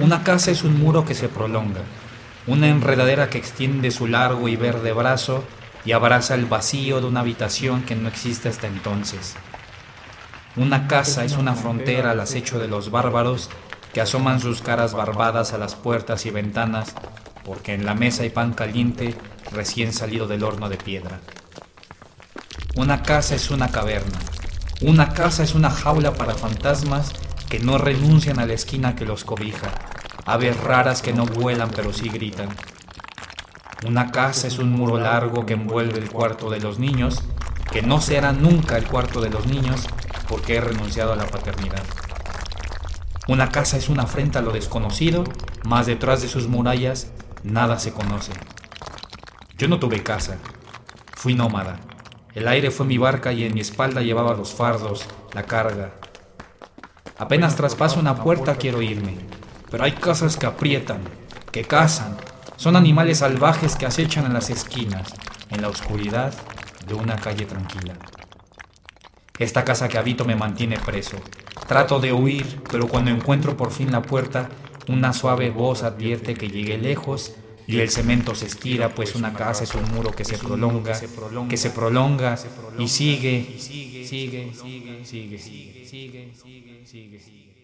Una casa es un muro que se prolonga, una enredadera que extiende su largo y verde brazo y abraza el vacío de una habitación que no existe hasta entonces. Una casa es una frontera al acecho de los bárbaros que asoman sus caras barbadas a las puertas y ventanas porque en la mesa hay pan caliente recién salido del horno de piedra. Una casa es una caverna, una casa es una jaula para fantasmas que no renuncian a la esquina que los cobija, aves raras que no vuelan pero sí gritan. Una casa es un muro largo que envuelve el cuarto de los niños, que no será nunca el cuarto de los niños porque he renunciado a la paternidad. Una casa es una afrenta a lo desconocido, mas detrás de sus murallas nada se conoce. Yo no tuve casa, fui nómada. El aire fue mi barca y en mi espalda llevaba los fardos, la carga, Apenas traspaso una puerta quiero irme, pero hay casas que aprietan, que cazan. Son animales salvajes que acechan en las esquinas, en la oscuridad de una calle tranquila. Esta casa que habito me mantiene preso. Trato de huir, pero cuando encuentro por fin la puerta, una suave voz advierte que llegué lejos y el cemento se estira, pues una casa es un muro que se prolonga, que se prolonga y sigue, sigue, sigue, sigue, sigue, sigue, sigue, sigue, sigue.